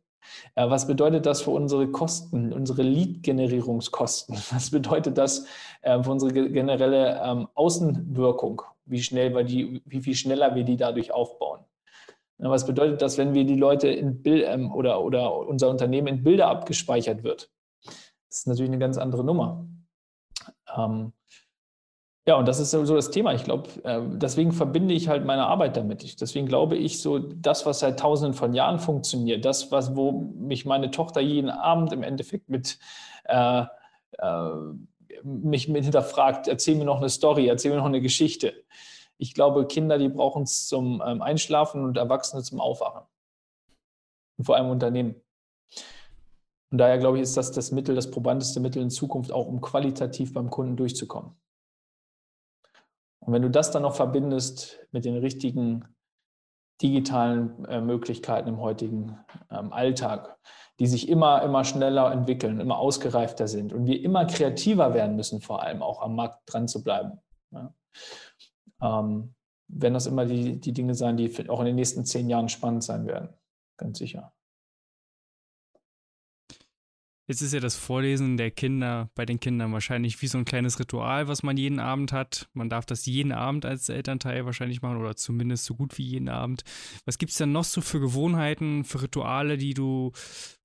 was bedeutet das für unsere Kosten, unsere Lead-Generierungskosten? Was bedeutet das äh, für unsere generelle ähm, Außenwirkung? Wie schnell wir die, wie viel schneller wir die dadurch aufbauen? Was bedeutet das, wenn wir die Leute in Bild ähm, oder, oder unser Unternehmen in Bilder abgespeichert wird? Das ist natürlich eine ganz andere Nummer. Ähm, ja, und das ist so das Thema. Ich glaube, äh, deswegen verbinde ich halt meine Arbeit damit. deswegen glaube ich, so das, was seit tausenden von Jahren funktioniert, das, was, wo mich meine Tochter jeden Abend im Endeffekt mit äh, äh, mich mit hinterfragt, erzähl mir noch eine Story, erzähl mir noch eine Geschichte. Ich glaube, Kinder, die brauchen es zum ähm, Einschlafen und Erwachsene zum Aufwachen. Und vor allem Unternehmen. Und daher glaube ich, ist das das Mittel, das probandeste Mittel in Zukunft auch, um qualitativ beim Kunden durchzukommen. Und wenn du das dann noch verbindest mit den richtigen digitalen äh, Möglichkeiten im heutigen ähm, Alltag, die sich immer, immer schneller entwickeln, immer ausgereifter sind und wir immer kreativer werden müssen, vor allem auch am Markt dran zu bleiben. Ja. Ähm, werden das immer die, die Dinge sein, die auch in den nächsten zehn Jahren spannend sein werden, ganz sicher. Jetzt ist ja das Vorlesen der Kinder bei den Kindern wahrscheinlich wie so ein kleines Ritual, was man jeden Abend hat. Man darf das jeden Abend als Elternteil wahrscheinlich machen oder zumindest so gut wie jeden Abend. Was gibt es denn noch so für Gewohnheiten, für Rituale, die du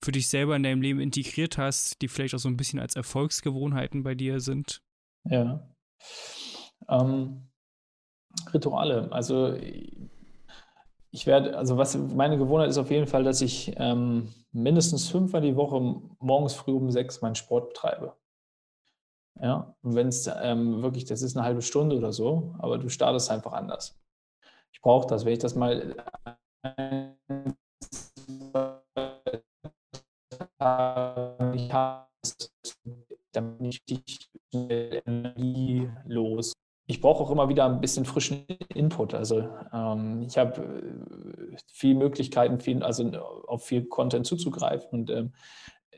für dich selber in deinem Leben integriert hast, die vielleicht auch so ein bisschen als Erfolgsgewohnheiten bei dir sind? Ja. Ähm, Rituale. Also ich werde, also was meine Gewohnheit ist auf jeden Fall, dass ich ähm, mindestens fünfmal die Woche morgens früh um sechs meinen Sport betreibe. Ja, und wenn es ähm, wirklich, das ist eine halbe Stunde oder so, aber du startest einfach anders. Ich brauche das, wenn ich das mal ich habe, dann bin ich energielos ich brauche auch immer wieder ein bisschen frischen Input. Also ähm, ich habe äh, viele Möglichkeiten, viel, also auf viel Content zuzugreifen. Und ähm,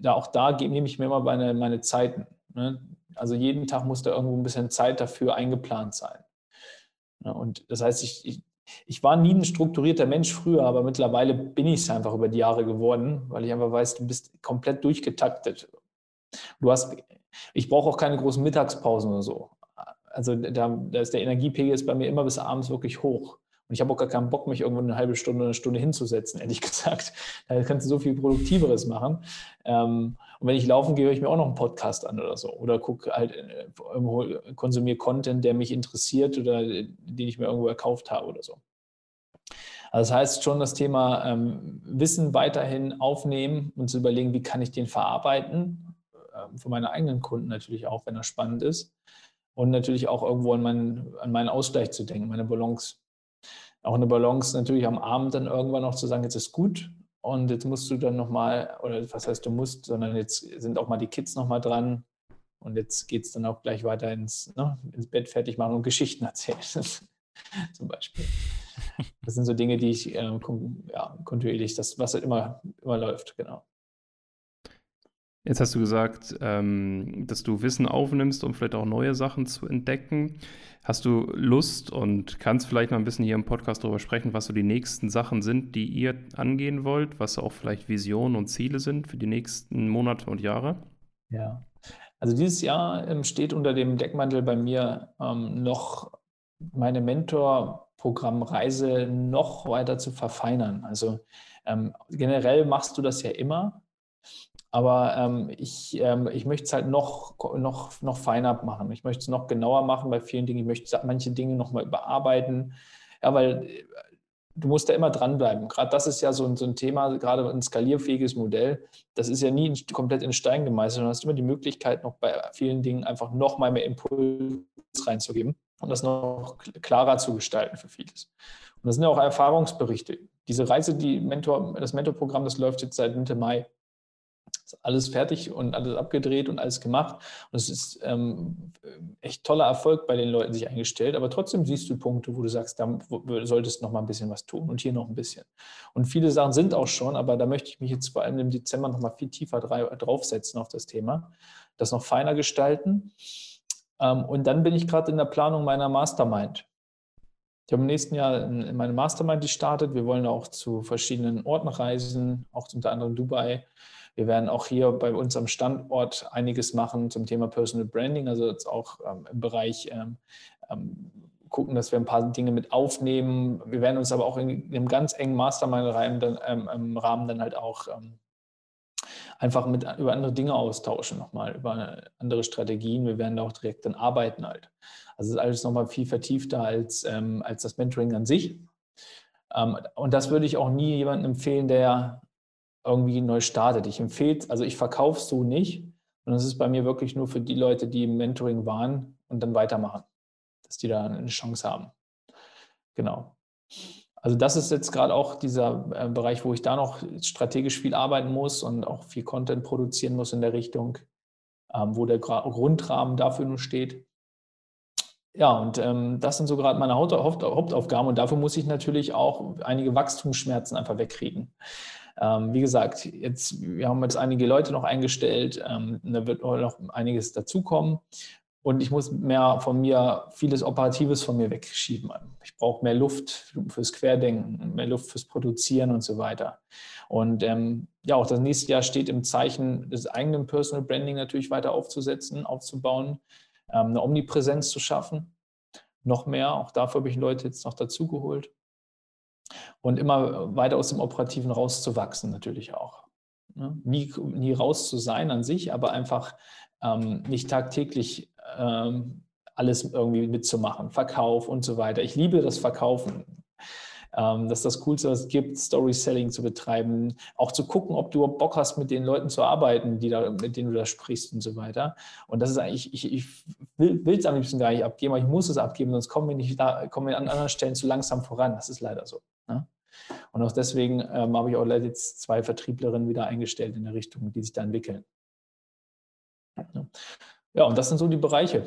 da auch da nehme ich mir immer meine, meine Zeiten. Ne? Also jeden Tag muss da irgendwo ein bisschen Zeit dafür eingeplant sein. Ja, und das heißt, ich, ich, ich, war nie ein strukturierter Mensch früher, aber mittlerweile bin ich es einfach über die Jahre geworden, weil ich einfach weiß, du bist komplett durchgetaktet. Du hast, ich brauche auch keine großen Mittagspausen oder so also da, da ist der Energiepegel ist bei mir immer bis abends wirklich hoch. Und ich habe auch gar keinen Bock, mich irgendwo eine halbe Stunde, eine Stunde hinzusetzen, ehrlich gesagt. Da kannst du so viel Produktiveres machen. Ähm, und wenn ich laufen gehe, höre ich mir auch noch einen Podcast an oder so. Oder gucke halt, äh, konsumiere Content, der mich interessiert oder den ich mir irgendwo erkauft habe oder so. Also das heißt schon das Thema ähm, Wissen weiterhin aufnehmen und zu überlegen, wie kann ich den verarbeiten. Ähm, für meine eigenen Kunden natürlich auch, wenn er spannend ist und natürlich auch irgendwo an meinen, an meinen Ausgleich zu denken, meine Balance. Auch eine Balance natürlich am Abend dann irgendwann noch zu sagen, jetzt ist gut und jetzt musst du dann nochmal, oder was heißt du musst, sondern jetzt sind auch mal die Kids nochmal dran und jetzt geht es dann auch gleich weiter ins, ne, ins Bett fertig machen und Geschichten erzählen, zum Beispiel. Das sind so Dinge, die ich äh, ja, kontinuierlich, das, was halt immer, immer läuft, genau. Jetzt hast du gesagt, ähm, dass du Wissen aufnimmst, um vielleicht auch neue Sachen zu entdecken. Hast du Lust und kannst vielleicht mal ein bisschen hier im Podcast darüber sprechen, was so die nächsten Sachen sind, die ihr angehen wollt, was auch vielleicht Visionen und Ziele sind für die nächsten Monate und Jahre? Ja, also dieses Jahr ähm, steht unter dem Deckmantel bei mir ähm, noch meine Mentorprogrammreise noch weiter zu verfeinern. Also ähm, generell machst du das ja immer, aber ähm, ich, ähm, ich möchte es halt noch, noch, noch feiner machen. Ich möchte es noch genauer machen bei vielen Dingen. Ich möchte manche Dinge nochmal überarbeiten. Ja, weil äh, du musst da immer dranbleiben. Gerade das ist ja so ein, so ein Thema, gerade ein skalierfähiges Modell. Das ist ja nie komplett in Stein gemeißelt, sondern du hast immer die Möglichkeit, noch bei vielen Dingen einfach noch mal mehr Impuls reinzugeben und das noch klarer zu gestalten für vieles. Und das sind ja auch Erfahrungsberichte. Diese Reise, die Mentor, das Mentorprogramm, das läuft jetzt seit Mitte Mai alles fertig und alles abgedreht und alles gemacht. Und es ist ähm, echt toller Erfolg bei den Leuten sich eingestellt. Aber trotzdem siehst du Punkte, wo du sagst, da solltest du noch mal ein bisschen was tun und hier noch ein bisschen. Und viele Sachen sind auch schon, aber da möchte ich mich jetzt vor allem im Dezember noch mal viel tiefer draufsetzen auf das Thema, das noch feiner gestalten. Ähm, und dann bin ich gerade in der Planung meiner Mastermind. Ich habe im nächsten Jahr meine Mastermind, die startet. Wir wollen auch zu verschiedenen Orten reisen, auch unter anderem Dubai. Wir werden auch hier bei uns am Standort einiges machen zum Thema Personal Branding, also jetzt auch ähm, im Bereich ähm, ähm, gucken, dass wir ein paar Dinge mit aufnehmen. Wir werden uns aber auch in, in einem ganz engen Mastermind-Rahmen dann, ähm, dann halt auch ähm, einfach mit, über andere Dinge austauschen, nochmal über andere Strategien. Wir werden da auch direkt dann arbeiten halt. Also ist alles nochmal viel vertiefter als, ähm, als das Mentoring an sich. und das würde ich auch nie jemandem empfehlen, der irgendwie neu startet. Ich empfehle, also ich verkaufe es so nicht. Und das ist bei mir wirklich nur für die Leute, die im Mentoring waren und dann weitermachen, dass die da eine Chance haben. Genau. Also das ist jetzt gerade auch dieser äh, Bereich, wo ich da noch strategisch viel arbeiten muss und auch viel Content produzieren muss in der Richtung, ähm, wo der Grundrahmen dafür nur steht. ja, und ähm, das sind so gerade meine Haupt Haupt Hauptaufgaben und dafür muss ich natürlich auch einige Wachstumsschmerzen einfach wegkriegen. Ähm, wie gesagt, jetzt, wir haben jetzt einige Leute noch eingestellt, ähm, da wird noch einiges dazukommen und ich muss mehr von mir, vieles Operatives von mir wegschieben. Ich brauche mehr Luft fürs Querdenken, mehr Luft fürs Produzieren und so weiter. Und ähm, ja, auch das nächste Jahr steht im Zeichen des eigenen Personal Branding natürlich weiter aufzusetzen, aufzubauen, ähm, eine Omnipräsenz zu schaffen. Noch mehr, auch dafür habe ich Leute jetzt noch dazugeholt. Und immer weiter aus dem Operativen rauszuwachsen natürlich auch. Ne? Nie, nie raus zu sein an sich, aber einfach ähm, nicht tagtäglich ähm, alles irgendwie mitzumachen, Verkauf und so weiter. Ich liebe das Verkaufen. Ähm, das ist das Coolste, was es gibt, Story-Selling zu betreiben, auch zu gucken, ob du Bock hast, mit den Leuten zu arbeiten, die da, mit denen du da sprichst und so weiter. Und das ist eigentlich, ich, ich will es am liebsten gar nicht abgeben, aber ich muss es abgeben, sonst kommen wir nicht da, kommen wir an anderen Stellen zu langsam voran. Das ist leider so. Ne? Und auch deswegen ähm, habe ich auch jetzt zwei Vertrieblerinnen wieder eingestellt in der Richtung, die sich da entwickeln. Ja, und das sind so die Bereiche.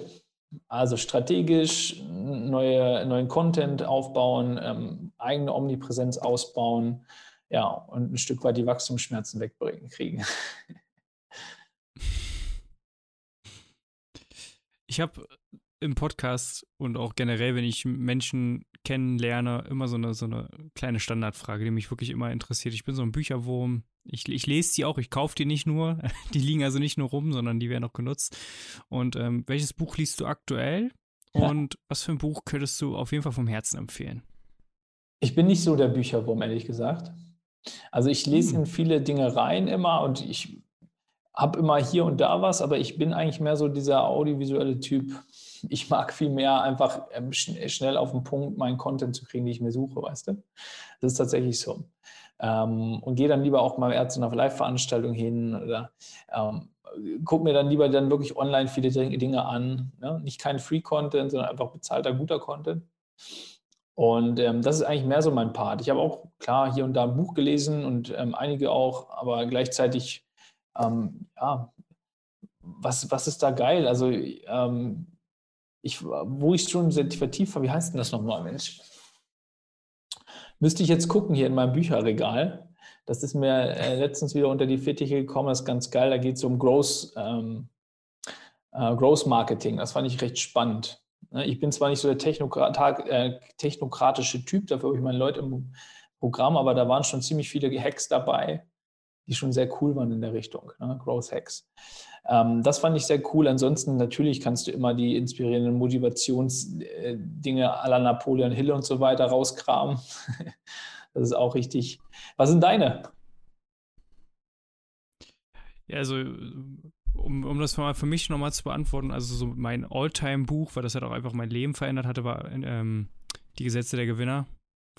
Also strategisch neue, neuen Content aufbauen, ähm, eigene Omnipräsenz ausbauen, ja, und ein Stück weit die Wachstumsschmerzen wegbringen, kriegen. Ich habe im Podcast und auch generell, wenn ich Menschen kennenlerne, immer so eine, so eine kleine Standardfrage, die mich wirklich immer interessiert. Ich bin so ein Bücherwurm. Ich, ich lese die auch, ich kaufe die nicht nur. Die liegen also nicht nur rum, sondern die werden auch genutzt. Und ähm, welches Buch liest du aktuell? Ja. Und was für ein Buch könntest du auf jeden Fall vom Herzen empfehlen? Ich bin nicht so der Bücherwurm, ehrlich gesagt. Also ich lese hm. in viele Dinge rein immer und ich habe immer hier und da was, aber ich bin eigentlich mehr so dieser audiovisuelle Typ. Ich mag viel mehr einfach ähm, schnell auf den Punkt meinen Content zu kriegen, den ich mir suche, weißt du? Das ist tatsächlich so. Ähm, und gehe dann lieber auch mal eher zu einer Live-Veranstaltung hin oder ähm, gucke mir dann lieber dann wirklich online viele Dinge an. Ne? Nicht kein Free-Content, sondern einfach bezahlter, guter Content. Und ähm, das ist eigentlich mehr so mein Part. Ich habe auch klar hier und da ein Buch gelesen und ähm, einige auch, aber gleichzeitig ähm, ja, was, was ist da geil? Also, ähm, ich, wo ich schon sehr vertieft war, wie heißt denn das nochmal, Mensch? Müsste ich jetzt gucken hier in meinem Bücherregal. Das ist mir äh, letztens wieder unter die Fittiche gekommen, das ist ganz geil. Da geht es um Growth, ähm, äh, Growth Marketing. Das fand ich recht spannend. Ne, ich bin zwar nicht so der Technokrat, äh, technokratische Typ, dafür habe ich meine Leute im Programm, aber da waren schon ziemlich viele Hacks dabei, die schon sehr cool waren in der Richtung, ne? Growth Hacks. Ähm, das fand ich sehr cool. Ansonsten natürlich kannst du immer die inspirierenden Motivationsdinge à la Napoleon Hill und so weiter rauskramen. das ist auch richtig. Was sind deine? Ja, also um, um das mal für mich nochmal zu beantworten, also so mein All-Time-Buch, weil das halt auch einfach mein Leben verändert hatte, war ähm, Die Gesetze der Gewinner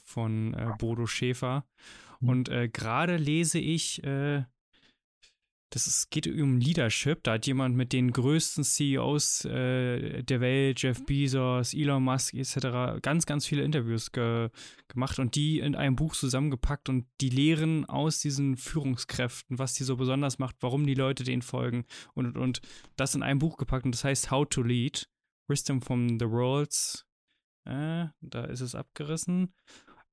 von äh, Bodo Schäfer. Mhm. Und äh, gerade lese ich, äh, das ist, geht um Leadership. Da hat jemand mit den größten CEOs äh, der Welt, Jeff Bezos, Elon Musk etc., ganz, ganz viele Interviews ge gemacht und die in einem Buch zusammengepackt und die lehren aus diesen Führungskräften, was die so besonders macht, warum die Leute denen folgen und, und, und das in einem Buch gepackt und das heißt How to Lead. Wisdom from the World's, äh, da ist es abgerissen.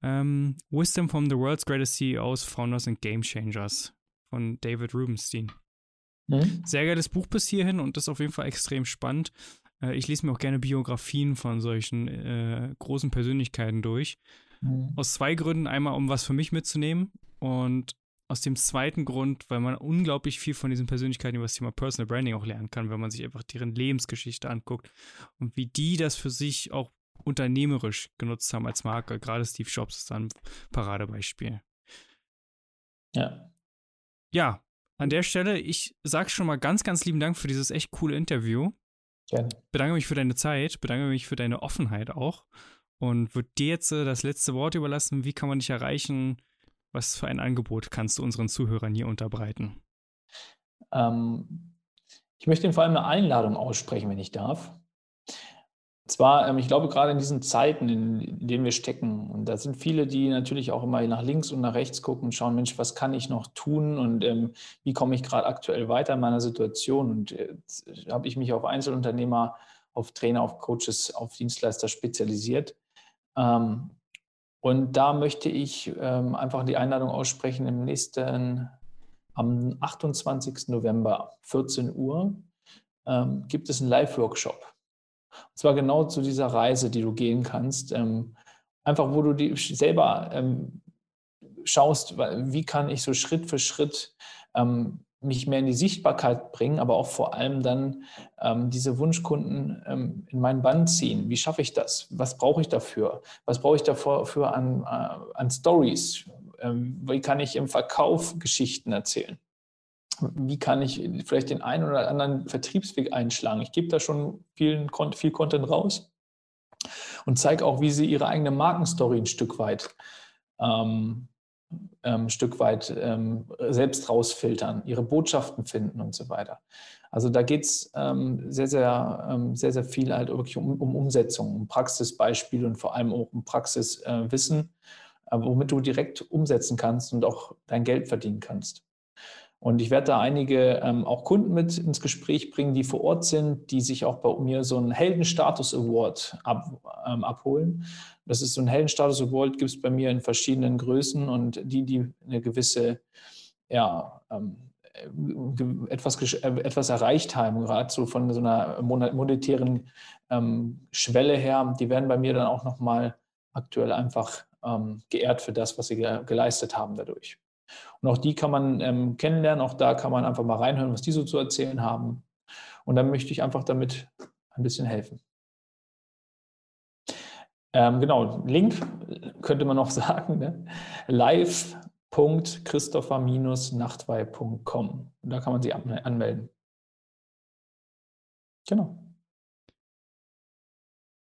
Ähm, Wisdom from the World's Greatest CEOs, Founders and Game Changers von David Rubenstein. Mhm. Sehr geiles Buch bis hierhin und das ist auf jeden Fall extrem spannend. Äh, ich lese mir auch gerne Biografien von solchen äh, großen Persönlichkeiten durch. Mhm. Aus zwei Gründen. Einmal, um was für mich mitzunehmen und aus dem zweiten Grund, weil man unglaublich viel von diesen Persönlichkeiten über das Thema Personal Branding auch lernen kann, wenn man sich einfach deren Lebensgeschichte anguckt und wie die das für sich auch unternehmerisch genutzt haben als Marke. Gerade Steve Jobs ist ein Paradebeispiel. Ja. Ja, an der Stelle, ich sage schon mal ganz, ganz lieben Dank für dieses echt coole Interview. Gerne. Bedanke mich für deine Zeit, bedanke mich für deine Offenheit auch und würde dir jetzt äh, das letzte Wort überlassen. Wie kann man dich erreichen? Was für ein Angebot kannst du unseren Zuhörern hier unterbreiten? Ähm, ich möchte Ihnen vor allem eine Einladung aussprechen, wenn ich darf. Zwar, ähm, ich glaube, gerade in diesen Zeiten, in, denen wir stecken, und da sind viele, die natürlich auch immer nach links und nach rechts gucken und schauen, Mensch, was kann ich noch tun und ähm, wie komme ich gerade aktuell weiter in meiner Situation? Und jetzt habe ich mich auf Einzelunternehmer auf Trainer, auf Coaches, auf Dienstleister spezialisiert. Ähm, und da möchte ich ähm, einfach die Einladung aussprechen, im nächsten, am 28. November, 14 Uhr, ähm, gibt es einen Live-Workshop. Und zwar genau zu dieser Reise, die du gehen kannst. Ähm, einfach, wo du die selber ähm, schaust, wie kann ich so Schritt für Schritt ähm, mich mehr in die Sichtbarkeit bringen, aber auch vor allem dann ähm, diese Wunschkunden ähm, in meinen Bann ziehen. Wie schaffe ich das? Was brauche ich dafür? Was brauche ich dafür an, äh, an Stories? Ähm, wie kann ich im Verkauf Geschichten erzählen? Wie kann ich vielleicht den einen oder anderen Vertriebsweg einschlagen? Ich gebe da schon viel, viel Content raus und zeige auch, wie sie ihre eigene Markenstory ein Stück weit ähm, ähm, Stück weit ähm, selbst rausfiltern, ihre Botschaften finden und so weiter. Also da geht es ähm, sehr, sehr, ähm, sehr, sehr viel halt wirklich um, um, Umsetzung, um Praxisbeispiele und vor allem auch um Praxiswissen, äh, womit du direkt umsetzen kannst und auch dein Geld verdienen kannst. Und ich werde da einige ähm, auch Kunden mit ins Gespräch bringen, die vor Ort sind, die sich auch bei mir so einen Heldenstatus Award ab, ähm, abholen. Das ist so ein Heldenstatus Award, gibt es bei mir in verschiedenen Größen und die, die eine gewisse, ja, ähm, etwas, äh, etwas erreicht haben, gerade so von so einer monetären ähm, Schwelle her, die werden bei mir dann auch nochmal aktuell einfach ähm, geehrt für das, was sie ge geleistet haben dadurch. Und auch die kann man ähm, kennenlernen, auch da kann man einfach mal reinhören, was die so zu erzählen haben. Und dann möchte ich einfach damit ein bisschen helfen. Ähm, genau, Link könnte man noch sagen, ne? live.christopher-nachtwey.com. Da kann man sich anmelden. Genau.